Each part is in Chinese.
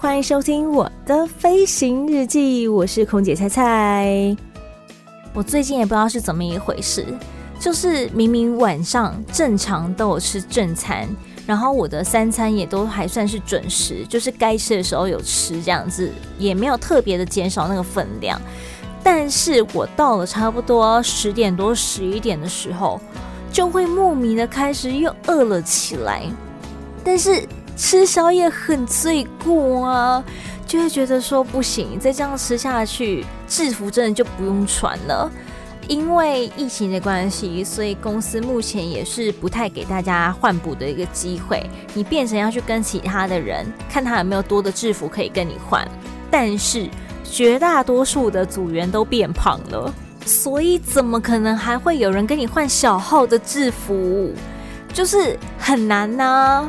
欢迎收听我的飞行日记，我是空姐菜菜。我最近也不知道是怎么一回事，就是明明晚上正常都有吃正餐，然后我的三餐也都还算是准时，就是该吃的时候有吃这样子，也没有特别的减少那个分量。但是我到了差不多十点多、十一点的时候，就会莫名的开始又饿了起来，但是。吃宵夜很罪过啊，就会觉得说不行，再这样吃下去，制服真的就不用穿了。因为疫情的关系，所以公司目前也是不太给大家换补的一个机会。你变成要去跟其他的人看他有没有多的制服可以跟你换，但是绝大多数的组员都变胖了，所以怎么可能还会有人跟你换小号的制服？就是很难呐、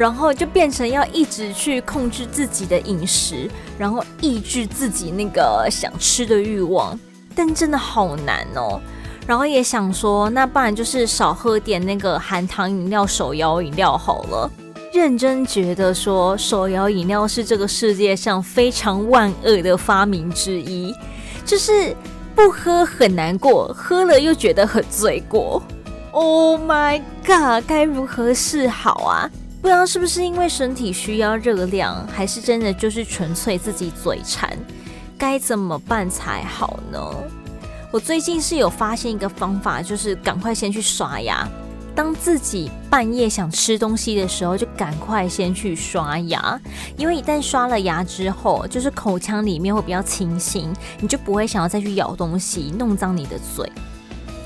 然后就变成要一直去控制自己的饮食，然后抑制自己那个想吃的欲望，但真的好难哦。然后也想说，那不然就是少喝点那个含糖饮料、手摇饮料好了。认真觉得说，手摇饮料是这个世界上非常万恶的发明之一，就是不喝很难过，喝了又觉得很罪过。Oh my god，该如何是好啊？不知道是不是因为身体需要热量，还是真的就是纯粹自己嘴馋，该怎么办才好呢？我最近是有发现一个方法，就是赶快先去刷牙。当自己半夜想吃东西的时候，就赶快先去刷牙，因为一旦刷了牙之后，就是口腔里面会比较清新，你就不会想要再去咬东西，弄脏你的嘴。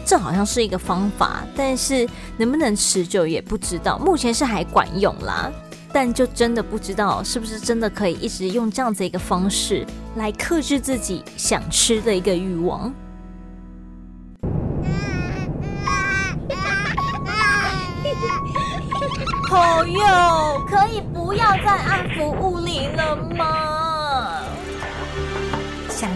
这好像是一个方法，但是能不能持久也不知道。目前是还管用啦，但就真的不知道是不是真的可以一直用这样子一个方式来克制自己想吃的一个欲望。朋友，可以不要再安抚物灵了吗？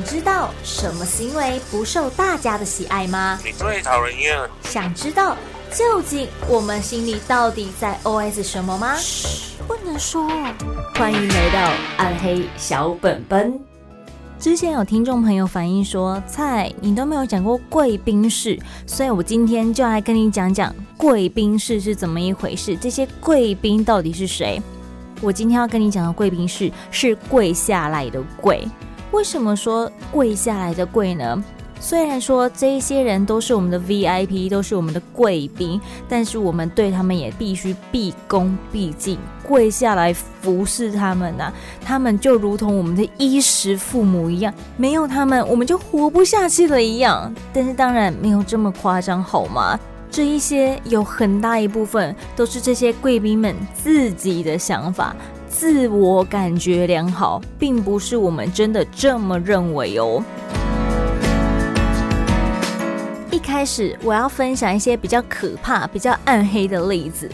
想知道什么行为不受大家的喜爱吗？你最讨人厌。想知道究竟我们心里到底在 OS 什么吗？嘘，不能说。欢迎来到暗黑小本本。之前有听众朋友反映说，菜你都没有讲过贵宾室，所以我今天就来跟你讲讲贵宾室是怎么一回事。这些贵宾到底是谁？我今天要跟你讲的贵宾室是跪下来的跪。为什么说跪下来的跪呢？虽然说这一些人都是我们的 VIP，都是我们的贵宾，但是我们对他们也必须毕恭毕敬，跪下来服侍他们呐、他们就如同我们的衣食父母一样，没有他们我们就活不下去了一样。但是当然没有这么夸张，好吗？这一些有很大一部分都是这些贵宾们自己的想法。自我感觉良好，并不是我们真的这么认为哦。一开始我要分享一些比较可怕、比较暗黑的例子。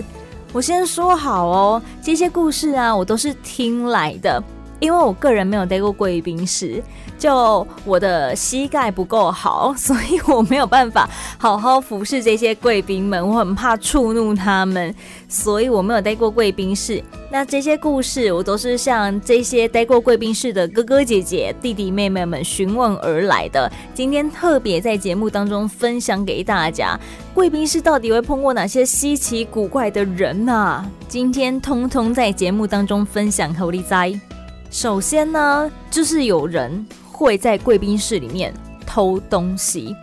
我先说好哦，这些故事啊，我都是听来的，因为我个人没有待过贵宾室。就我的膝盖不够好，所以我没有办法好好服侍这些贵宾们，我很怕触怒他们，所以我没有待过贵宾室。那这些故事我都是向这些待过贵宾室的哥哥姐姐、弟弟妹妹们询问而来的。今天特别在节目当中分享给大家，贵宾室到底会碰过哪些稀奇古怪的人啊？今天通通在节目当中分享给你知。首先呢，就是有人。会在贵宾室里面偷东西。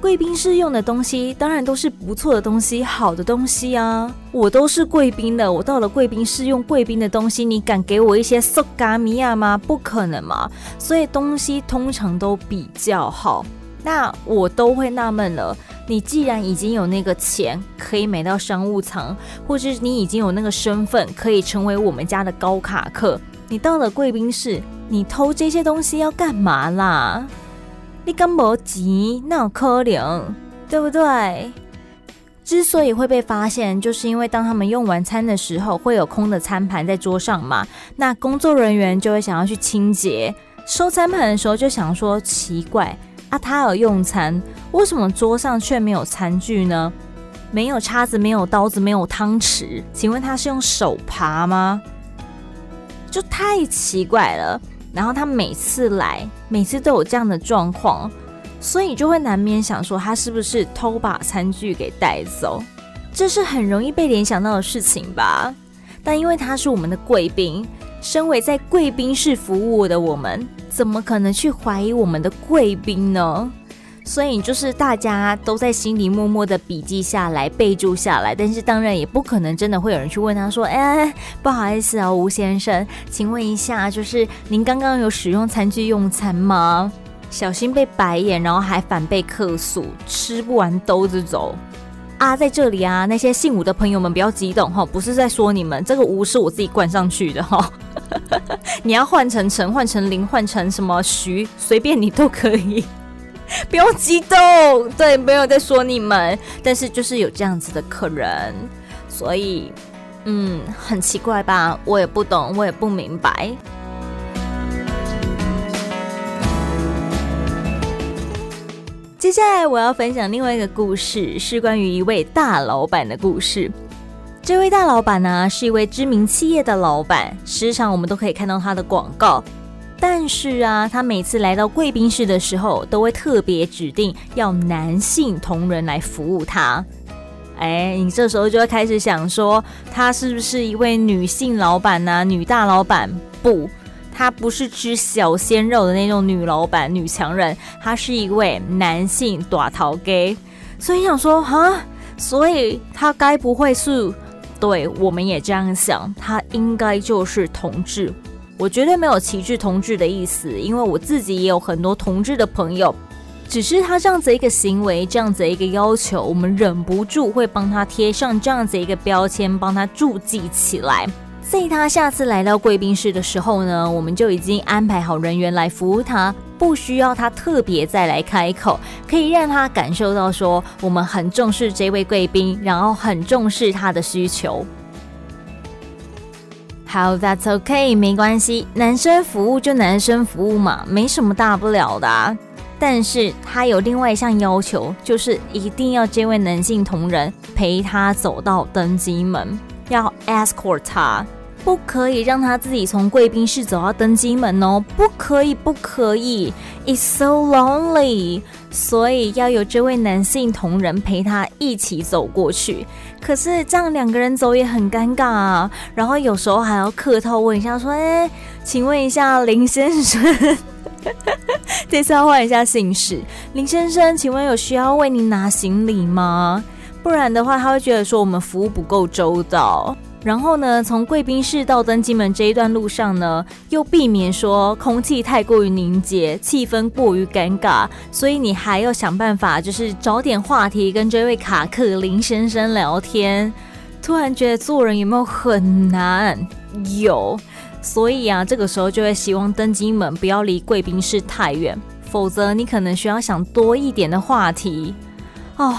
贵宾室用的东西当然都是不错的东西，好的东西啊。我都是贵宾的，我到了贵宾室用贵宾的东西，你敢给我一些馊嘎米亚吗？不可能嘛。所以东西通常都比较好。那我都会纳闷了。你既然已经有那个钱可以买到商务舱，或是你已经有那个身份可以成为我们家的高卡客，你到了贵宾室，你偷这些东西要干嘛啦？你干嘛急，那有可能，对不对？之所以会被发现，就是因为当他们用完餐的时候，会有空的餐盘在桌上嘛，那工作人员就会想要去清洁，收餐盘的时候就想说奇怪。啊，他有用餐，为什么桌上却没有餐具呢？没有叉子，没有刀子，没有汤匙，请问他是用手扒吗？就太奇怪了。然后他每次来，每次都有这样的状况，所以就会难免想说，他是不是偷把餐具给带走？这是很容易被联想到的事情吧？但因为他是我们的贵宾，身为在贵宾室服务的我们。怎么可能去怀疑我们的贵宾呢？所以就是大家都在心里默默的笔记下来、备注下来，但是当然也不可能真的会有人去问他说：“哎，不好意思啊，吴先生，请问一下，就是您刚刚有使用餐具用餐吗？”小心被白眼，然后还反被客诉，吃不完兜着走啊！在这里啊，那些姓吴的朋友们不要激动哈，不是在说你们，这个吴是我自己冠上去的哈。你要换成陈，换成林，换成什么徐，随便你都可以，不用激动。对，没有在说你们，但是就是有这样子的客人，所以，嗯，很奇怪吧？我也不懂，我也不明白。接下来我要分享另外一个故事，是关于一位大老板的故事。这位大老板呢，是一位知名企业的老板，时常我们都可以看到他的广告。但是啊，他每次来到贵宾室的时候，都会特别指定要男性同仁来服务他。哎，你这时候就会开始想说，他是不是一位女性老板呢？女大老板？不，他不是吃小鲜肉的那种女老板、女强人，他是一位男性大头 gay，。所以想说，哈，所以他该不会是？对，我们也这样想，他应该就是同志。我绝对没有歧视同志的意思，因为我自己也有很多同志的朋友。只是他这样子一个行为，这样子一个要求，我们忍不住会帮他贴上这样子一个标签，帮他注记起来。在他下次来到贵宾室的时候呢，我们就已经安排好人员来服务他。不需要他特别再来开口，可以让他感受到说我们很重视这位贵宾，然后很重视他的需求。好，That's okay，没关系，男生服务就男生服务嘛，没什么大不了的啊。但是他有另外一项要求，就是一定要这位男性同仁陪他走到登机门，要 escort 他。不可以让他自己从贵宾室走到登机门哦，不可以，不可以，It's so lonely。所以要有这位男性同仁陪他一起走过去。可是这样两个人走也很尴尬啊。然后有时候还要客套问一下，说：“哎，请问一下林先生，这次要换一下姓氏，林先生，请问有需要为您拿行李吗？不然的话，他会觉得说我们服务不够周到。”然后呢，从贵宾室到登机门这一段路上呢，又避免说空气太过于凝结，气氛过于尴尬，所以你还要想办法，就是找点话题跟这位卡克林先生聊天。突然觉得做人有没有很难？有，所以啊，这个时候就会希望登机门不要离贵宾室太远，否则你可能需要想多一点的话题哦。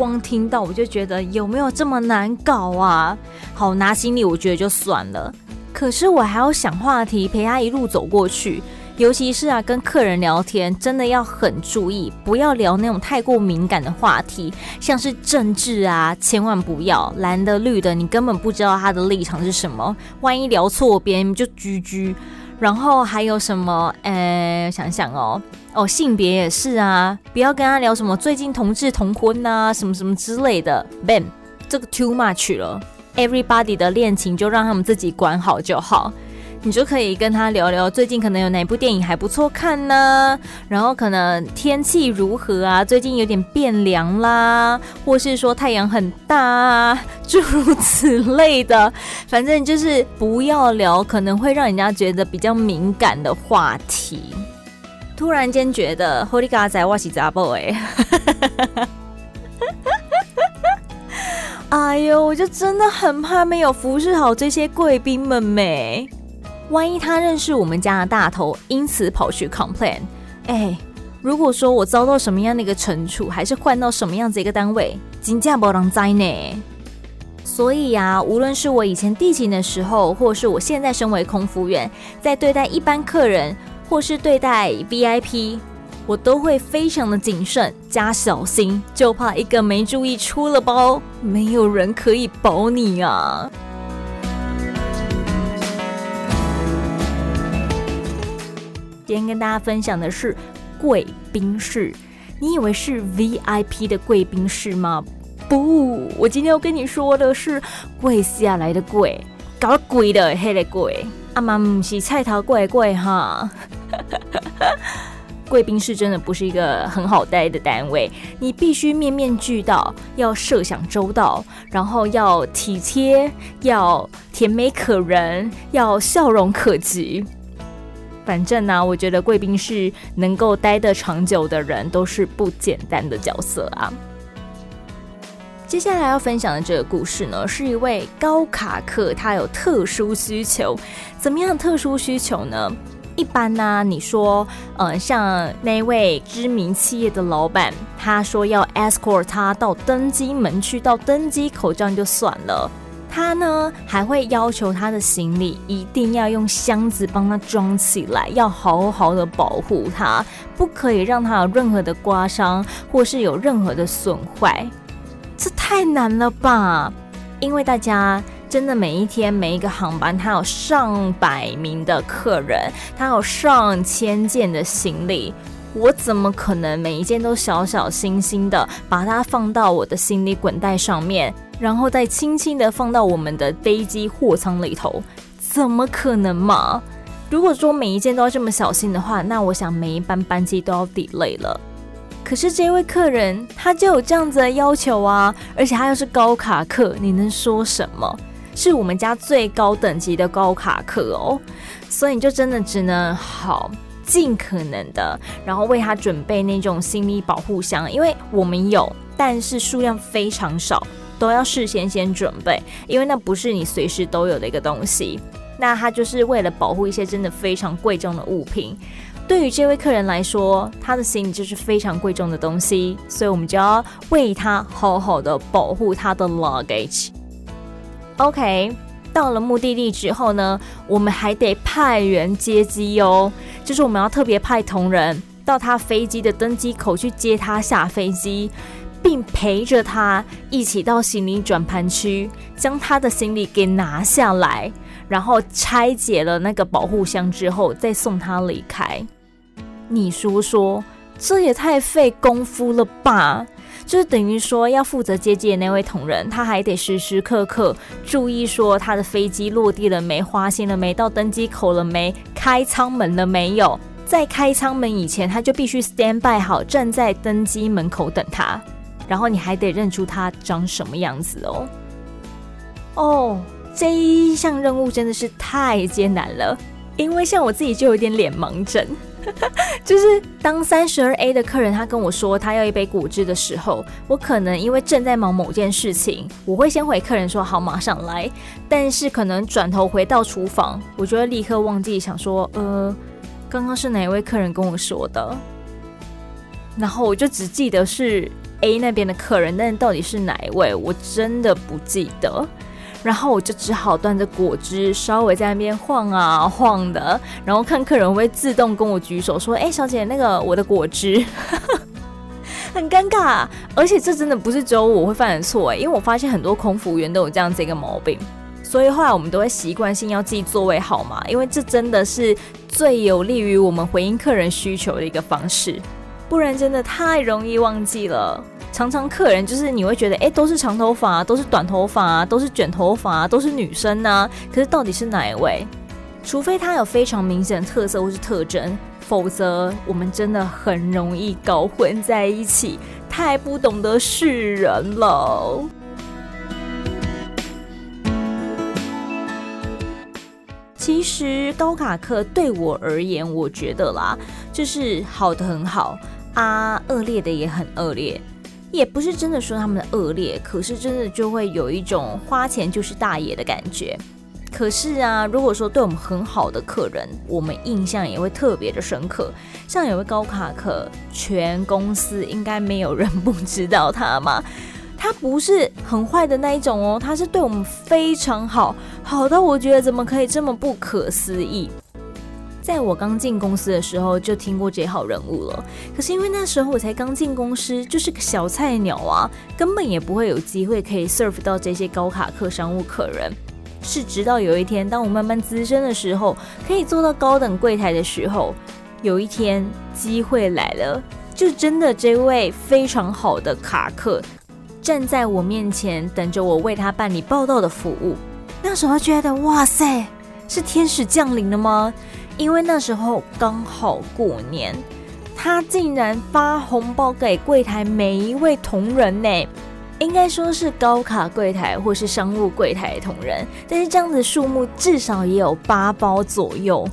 光听到我就觉得有没有这么难搞啊？好，拿行李我觉得就算了，可是我还要想话题陪他一路走过去，尤其是啊跟客人聊天，真的要很注意，不要聊那种太过敏感的话题，像是政治啊，千万不要，蓝的绿的，你根本不知道他的立场是什么，万一聊错别人就居居。然后还有什么？呃，想想哦，哦，性别也是啊，不要跟他聊什么最近同志同婚啊，什么什么之类的。Ben，这个 too much 了。Everybody 的恋情就让他们自己管好就好。你就可以跟他聊聊最近可能有哪部电影还不错看呢？然后可能天气如何啊？最近有点变凉啦，或是说太阳很大啊，诸如此类的。反正就是不要聊可能会让人家觉得比较敏感的话题。突然间觉得 Holy God 在我是查甫哎，哎呦，我就真的很怕没有服侍好这些贵宾们没，万一他认识我们家的大头，因此跑去 complain，哎，如果说我遭到什么样的一个惩处，还是换到什么样子一个单位，真假不能栽呢。所以啊，无论是我以前地勤的时候，或是我现在身为空服员，在对待一般客人。或是对待 VIP，我都会非常的谨慎加小心，就怕一个没注意出了包，没有人可以保你啊。今天跟大家分享的是贵宾室，你以为是 VIP 的贵宾室吗？不，我今天要跟你说的是贵下来的贵，搞贵的黑的贵，阿妈不是菜头贵贵哈。贵宾室真的不是一个很好待的单位，你必须面面俱到，要设想周到，然后要体贴，要甜美可人，要笑容可掬。反正呢、我觉得贵宾室能够待得长久的人都是不简单的角色啊。接下来要分享的这个故事呢，是一位高卡客，他有特殊需求。怎么样特殊需求呢？一般呢、你说，呃，像那位知名企业的老板，他说要 escort 他到登机门去，到登机口这样就算了，他呢还会要求他的行李一定要用箱子帮他装起来，要好好的保护他，不可以让他有任何的刮伤或是有任何的损坏，这太难了吧？因为大家。真的每一天每一个航班，他有上百名的客人，他有上千件的行李，我怎么可能每一件都小小心心的把它放到我的行李滚带上面，然后再轻轻的放到我们的飞机货舱里头？怎么可能嘛？如果说每一件都要这么小心的话，那我想每一班班机都要 delay 了。可是这位客人他就有这样子的要求啊，而且他又是高卡客，你能说什么？是我们家最高等级的高卡客哦，所以你就真的只能好尽可能的，然后为他准备那种行李保护箱，因为我们有，但是数量非常少，都要事先先准备，因为那不是你随时都有的一个东西。那他就是为了保护一些真的非常贵重的物品。对于这位客人来说，他的行李就是非常贵重的东西，所以我们就要为他好好的保护他的 luggage。OK，到了目的地之后呢，我们还得派员接机哦。就是我们要特别派同仁到他飞机的登机口去接他下飞机，并陪着他一起到行李转盘区，将他的行李给拿下来，然后拆解了那个保护箱之后，再送他离开。你说说，这也太费功夫了吧？就是等于说，要负责接机的那位同仁，他还得时时刻刻注意说他的飞机落地了没，花心了没，到登机口了没，开舱门了没有。在开舱门以前，他就必须 stand by 好，站在登机门口等他。然后你还得认出他长什么样子哦。哦，这一项任务真的是太艰难了，因为像我自己就有点脸盲症。就是当三十二 A 的客人他跟我说他要一杯果汁的时候，我可能因为正在忙某件事情，我会先回客人说好，马上来。但是可能转头回到厨房，我就会立刻忘记想说，呃，刚刚是哪一位客人跟我说的？然后我就只记得是 A 那边的客人，但到底是哪一位，我真的不记得。然后我就只好端着果汁，稍微在那边晃啊晃的，然后看客人会自动跟我举手说：“哎，小姐，那个我的果汁。”很尴尬，而且这真的不是只有我会犯的错，因为我发现很多空服务员都有这样子一个毛病，所以后来我们都会习惯性要记座位号码，因为这真的是最有利于我们回应客人需求的一个方式，不然真的太容易忘记了。常常客人就是你会觉得，哎，都是长头发啊，都是短头发啊，都是卷头发，都是女生啊。可是到底是哪一位？除非他有非常明显的特色或是特征，否则我们真的很容易搞混在一起，太不懂得识人了。其实高卡克对我而言，我觉得啦，就是好的很好啊，恶劣的也很恶劣，也不是真的说他们的恶劣，可是真的就会有一种花钱就是大爷的感觉。可是啊，如果说对我们很好的客人，我们印象也会特别的深刻。像有位高卡克，全公司应该没有人不知道他嘛。他不是很坏的那一种哦，他是对我们非常好，好到我觉得怎么可以这么不可思议。在我刚进公司的时候就听过这号人物了，可是因为那时候我才刚进公司，就是个小菜鸟啊，根本也不会有机会可以 serve 到这些高卡客商务客人。是直到有一天，当我慢慢资深的时候，可以做到高等柜台的时候，有一天机会来了，就真的这位非常好的卡客。站在我面前，等着我为他办理报到的服务。那时候觉得，哇塞，是天使降临了吗？因为那时候刚好过年，他竟然发红包给柜台每一位同仁呢，应该说是高卡柜台或是商务柜台的同仁，但是这样子数目至少也有八包左右。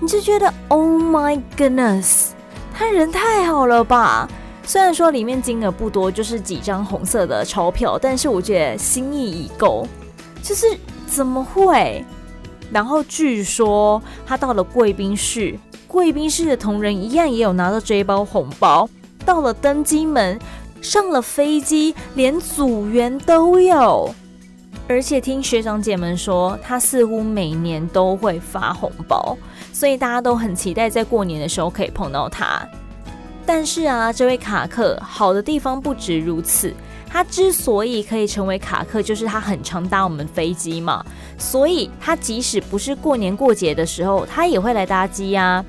你就觉得，Oh my goodness，他人太好了吧？虽然说里面金额不多，就是几张红色的钞票，但是我觉得心意已够。就是怎么会？然后据说他到了贵宾室，贵宾室的同仁一样也有拿到这一包红包。到了登机门，上了飞机，连组员都有。而且听学长姐们说，他似乎每年都会发红包，所以大家都很期待在过年的时候可以碰到他。但是啊，这位卡克好的地方不止如此。他之所以可以成为卡克，就是他很常搭我们飞机嘛。所以他即使不是过年过节的时候，他也会来搭机呀。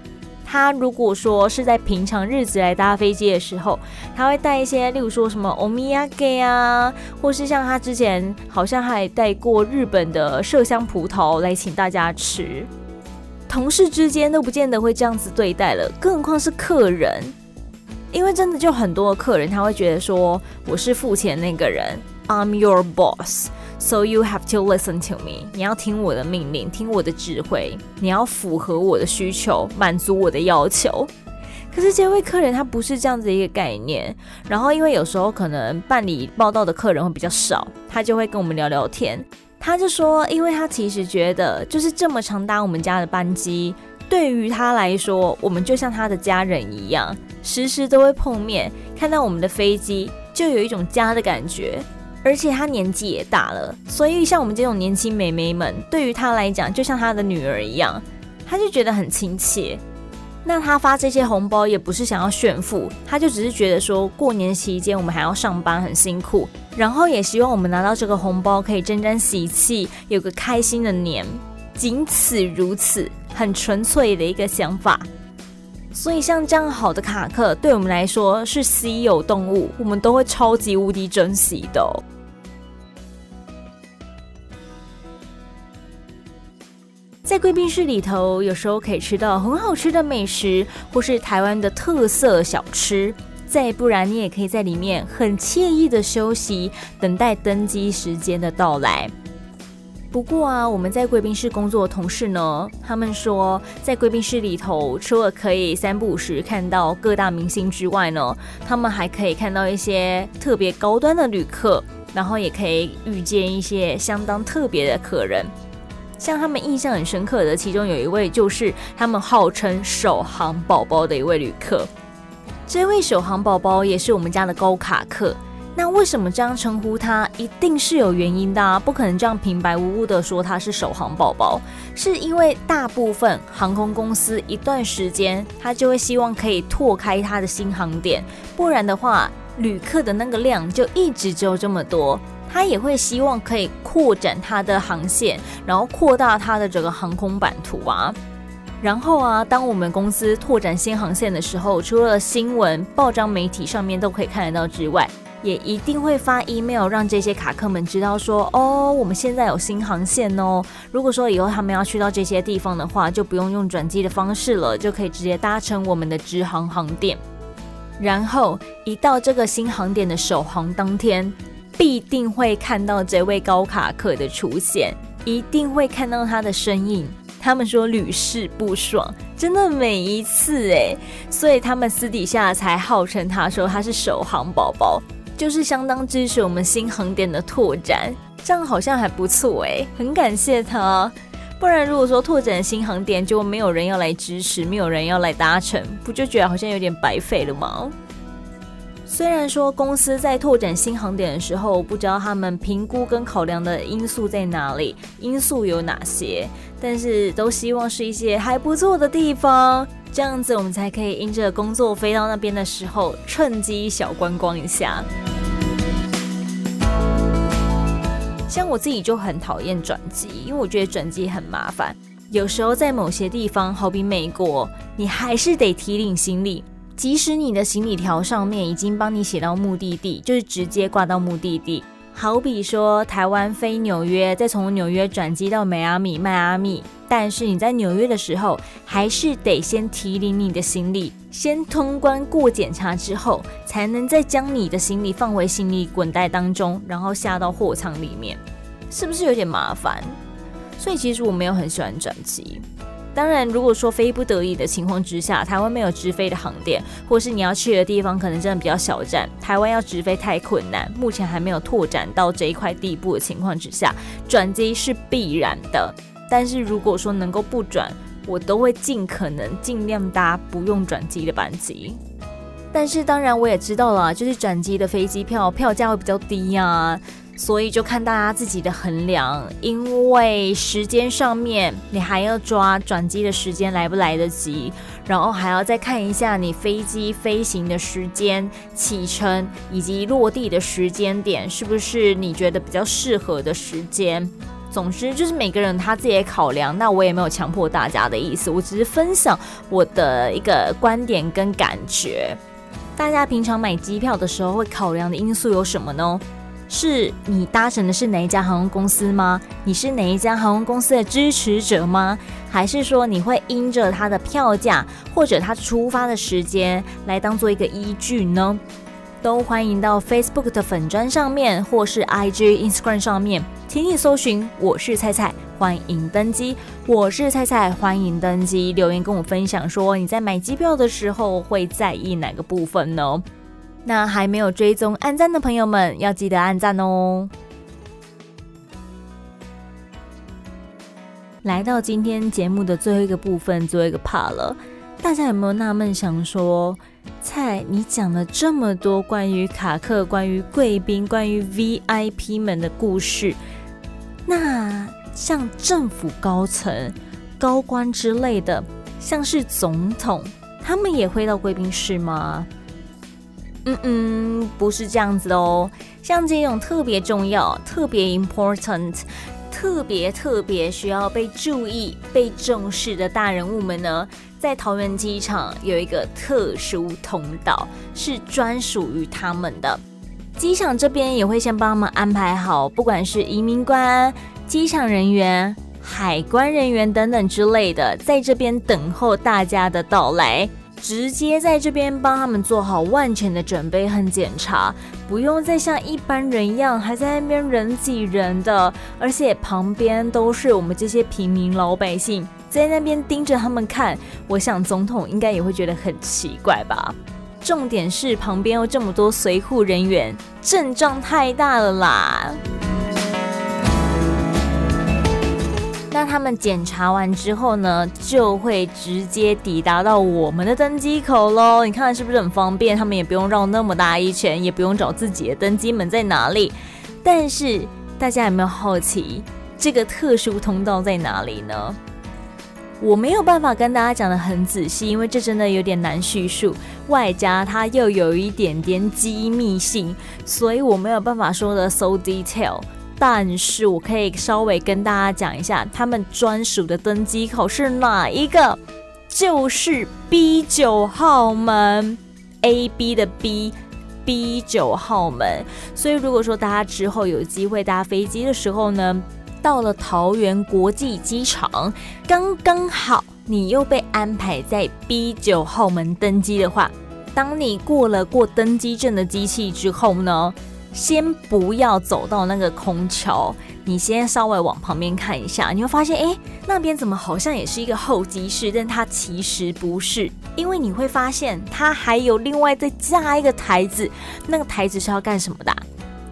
他如果说是在平常日子来搭飞机的时候，他会带一些，例如说什么欧米亚给啊，或是像他之前好像还带过日本的麝香葡萄来请大家吃。同事之间都不见得会这样子对待了，更何况是客人。因为真的就很多客人，他会觉得说，我是付钱那个人，I'm your boss，so you have to listen to me。你要听我的命令，听我的指挥，你要符合我的需求，满足我的要求。可是这位客人他不是这样子一个概念。然后因为有时候可能办理报到的客人会比较少，他就会跟我们聊聊天。他就说，因为他其实觉得，就是这么常搭我们家的班机。对于他来说，我们就像他的家人一样，时时都会碰面。看到我们的飞机，就有一种家的感觉。而且他年纪也大了，所以像我们这种年轻美眉们，对于他来讲，就像他的女儿一样，他就觉得很亲切。那他发这些红包也不是想要炫富，他就只是觉得说，过年期间我们还要上班，很辛苦，然后也希望我们拿到这个红包可以沾沾喜气，有个开心的年。仅此如此，很纯粹的一个想法。所以像这样好的卡克，对我们来说是稀有动物，我们都会超级无敌珍惜的。在贵宾室里头，有时候可以吃到很好吃的美食，或是台湾的特色小吃。再不然，你也可以在里面很惬意的休息，等待登机时间的到来。不过啊，我们在贵宾室工作的同事呢，他们说，在贵宾室里头，除了可以三不五时看到各大明星之外呢，他们还可以看到一些特别高端的旅客，然后也可以遇见一些相当特别的客人。像他们印象很深刻的，其中有一位就是他们号称“首航宝宝”的一位旅客。这位首航宝宝也是我们家的高卡客。那为什么这样称呼他？一定是有原因的啊，不可能这样平白无故的说他是首航宝宝。是因为大部分航空公司一段时间，他就会希望可以拓开他的新航点，不然的话，旅客的那个量就一直只有这么多。他也会希望可以扩展他的航线，然后扩大他的整个航空版图啊。然后啊，当我们公司拓展新航线的时候，除了新闻、报章、媒体上面都可以看得到之外，也一定会发 email 让这些卡客们知道说，哦，我们现在有新航线哦。如果说以后他们要去到这些地方的话，就不用用转机的方式了，就可以直接搭乘我们的直航航点。然后一到这个新航点的首航当天，必定会看到这位高卡克的出现，一定会看到他的身影。他们说屡试不爽，真的每一次哎，所以他们私底下才号称他说他是首航宝宝，就是相当支持我们新航点的拓展，这样好像还不错哎，很感谢他。不然如果说拓展新航点就没有人要来支持，没有人要来搭乘，不就觉得好像有点白费了吗？虽然说公司在拓展新航点的时候，不知道他们评估跟考量的因素在哪里，因素有哪些，但是都希望是一些还不错的地方，这样子我们才可以因着工作飞到那边的时候，趁机小观光一下。像我自己就很讨厌转机，因为我觉得转机很麻烦，有时候在某些地方，好比美国，你还是得提领行李。即使你的行李条上面已经帮你写到目的地，就是直接挂到目的地。好比说台湾飞纽约，再从纽约转机到迈阿密，迈阿密。但是你在纽约的时候，还是得先提领你的行李，先通关过检查之后，才能再将你的行李放回行李滚袋当中，然后下到货舱里面，是不是有点麻烦？所以其实我没有很喜欢转机。当然，如果说非不得已的情况之下，台湾没有直飞的航点，或是你要去的地方可能真的比较小站，台湾要直飞太困难，目前还没有拓展到这一块地步的情况之下，转机是必然的。但是如果说能够不转，我都会尽可能尽量搭不用转机的班机。但是当然我也知道了，就是转机的飞机票票价会比较低呀、啊。所以就看大家自己的衡量，因为时间上面你还要抓转机的时间来不来得及，然后还要再看一下你飞机飞行的时间、启程以及落地的时间点是不是你觉得比较适合的时间。总之就是每个人他自己的考量，那我也没有强迫大家的意思，我只是分享我的一个观点跟感觉。大家平常买机票的时候会考量的因素有什么呢？是你搭乘的是哪一家航空公司吗？你是哪一家航空公司的支持者吗？还是说你会因着它的票价或者它出发的时间来当做一个依据呢？都欢迎到 Facebook 的粉砖上面，或是 IG、Instagram 上面，请你搜寻“我是菜菜”，欢迎登机。我是菜菜，欢迎登机。留言跟我分享说你在买机票的时候会在意哪个部分呢？那还没有追踪按赞的朋友们，要记得按赞哦！来到今天节目的最后一个部分，最后一个 part 了。大家有没有纳闷想说，菜，你讲了这么多关于卡克、关于贵宾、关于 VIP 们的故事，那像政府高层、高官之类的，像是总统，他们也会到贵宾室吗？嗯嗯，不是这样子的哦。像这种特别重要、特别 important、特别特别需要被注意、被重视的大人物们呢，在桃园机场有一个特殊通道，是专属于他们的。机场这边也会先帮他们安排好，不管是移民官、机场人员、海关人员等等之类的，在这边等候大家的到来。直接在这边帮他们做好万全的准备和检查，不用再像一般人一样还在那边人挤人的，而且旁边都是我们这些平民老百姓在那边盯着他们看。我想总统应该也会觉得很奇怪吧。重点是旁边有这么多随护人员，阵仗太大了啦。那他们检查完之后呢，就会直接抵达到我们的登机口喽。你看是不是很方便？他们也不用绕那么大一圈，也不用找自己的登机门在哪里。但是大家有没有好奇这个特殊通道在哪里呢？我没有办法跟大家讲得很仔细，因为这真的有点难叙述，外加它又有一点点机密性，所以我没有办法说的 so detail。但是我可以稍微跟大家讲一下，他们专属的登机口是哪一个？就是 B 九号门，A B 的 B，B 九号门。所以如果说大家之后有机会搭飞机的时候呢，到了桃园国际机场，刚刚好你又被安排在 B 九号门登机的话，当你过了过登机证的机器之后呢，先不要走到那个空桥，你先稍微往旁边看一下，你会发现，哎，那边怎么好像也是一个候机室？但它其实不是，因为你会发现它还有另外再加一个台子，那个台子是要干什么的？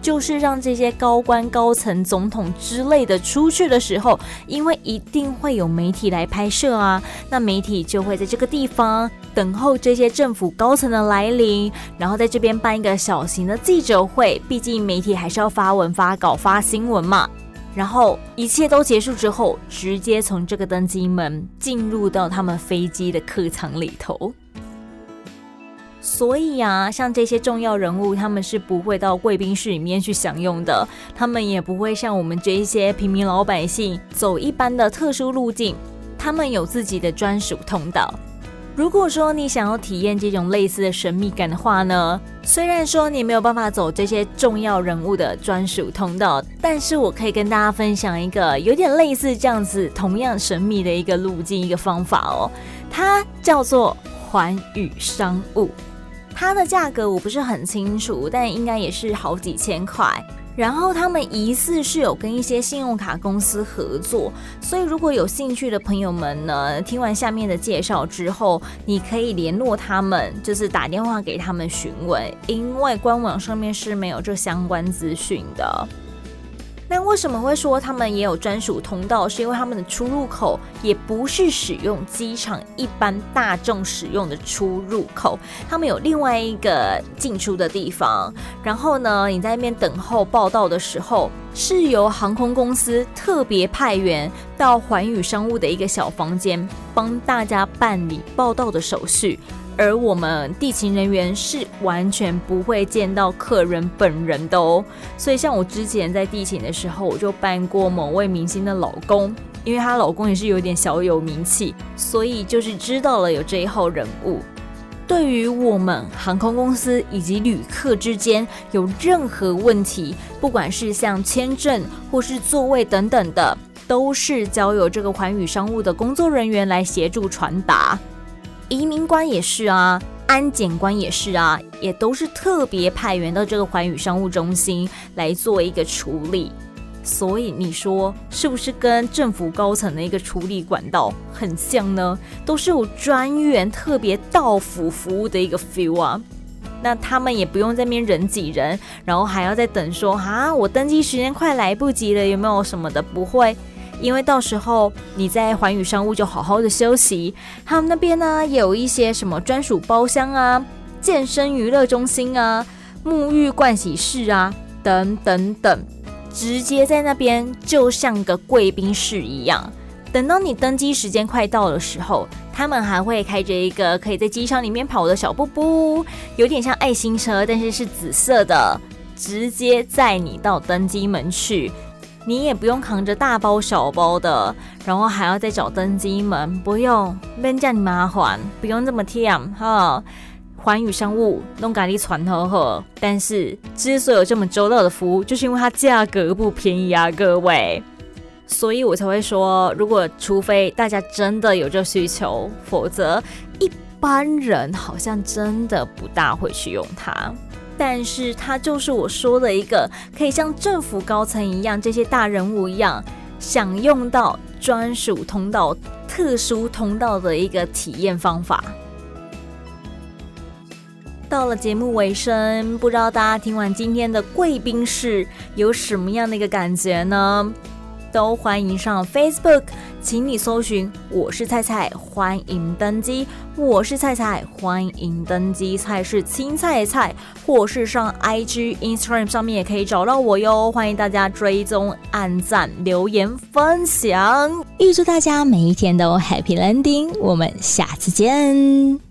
就是让这些高官、高层、总统之类的出去的时候，因为一定会有媒体来拍摄啊，那媒体就会在这个地方等候这些政府高层的来临，然后在这边办一个小型的记者会。毕竟媒体还是要发文、发稿、发新闻嘛。然后一切都结束之后，直接从这个登机门进入到他们飞机的客舱里头。所以啊，像这些重要人物，他们是不会到贵宾室里面去享用的，他们也不会像我们这一些平民老百姓走一般的特殊路径，他们有自己的专属通道。如果说你想要体验这种类似的神秘感的话呢，虽然说你没有办法走这些重要人物的专属通道，但是我可以跟大家分享一个有点类似这样子、同样神秘的一个路径、一个方法哦，它叫做寰宇商务。它的价格我不是很清楚，但应该也是好几千块。然后他们疑似是有跟一些信用卡公司合作，所以如果有兴趣的朋友们呢，听完下面的介绍之后，你可以联络他们，就是打电话给他们询问，因为官网上面是没有这相关资讯的。那为什么会说他们也有专属通道？是因为他们的出入口也不是使用机场一般大众使用的出入口，他们有另外一个进出的地方。然后呢，你在那边等候报到的时候，是由航空公司特别派员到寰宇商务的一个小房间，帮大家办理报到的手续。而我们地勤人员是完全不会见到客人本人的哦，所以像我之前在地勤的时候，我就办过某位明星的老公，因为她老公也是有点小有名气，所以就是知道了有这一号人物。对于我们航空公司以及旅客之间有任何问题，不管是像签证或是座位等等的，都是交由这个寰宇商务的工作人员来协助传达。移民官也是啊，安检官也是啊，也都是特别派员到这个寰宇商务中心来做一个处理。所以你说是不是跟政府高层的一个处理管道很像呢？都是有专员特别到府服务的一个 feel 啊。那他们也不用在那边人挤人，然后还要再等说啊，我登机时间快来不及了，有没有什么的？不会。因为到时候你在寰宇商务就好好的休息，他们那边呢也有一些什么专属包厢啊、健身娱乐中心啊、沐浴盥洗室啊等等等，直接在那边就像个贵宾室一样。等到你登机时间快到的时候，他们还会开着一个可以在机场里面跑的小布布，有点像爱心车，但是是紫色的，直接载你到登机门去。你也不用扛着大包小包的，然后还要再找登机门，不用，免叫你麻烦，不用这么甜哈。寰宇商务弄咖喱船呵呵，但是之所以有这么周到的服务，就是因为它价格不便宜啊，各位，所以我才会说，如果除非大家真的有这需求，否则一般人好像真的不大会去用它。但是它就是我说的一个可以像政府高层一样，这些大人物一样享用到专属通道、特殊通道的一个体验方法。到了节目尾声，不知道大家听完今天的贵宾室有什么样的一个感觉呢？都欢迎上 Facebook，请你搜寻“我是菜菜”，欢迎登机。我是菜菜，欢迎登机。菜是青菜菜，或是上 IG、Instagram 上面也可以找到我哟。欢迎大家追踪、按赞、留言、分享。预祝大家每一天都 Happy Landing，我们下次见。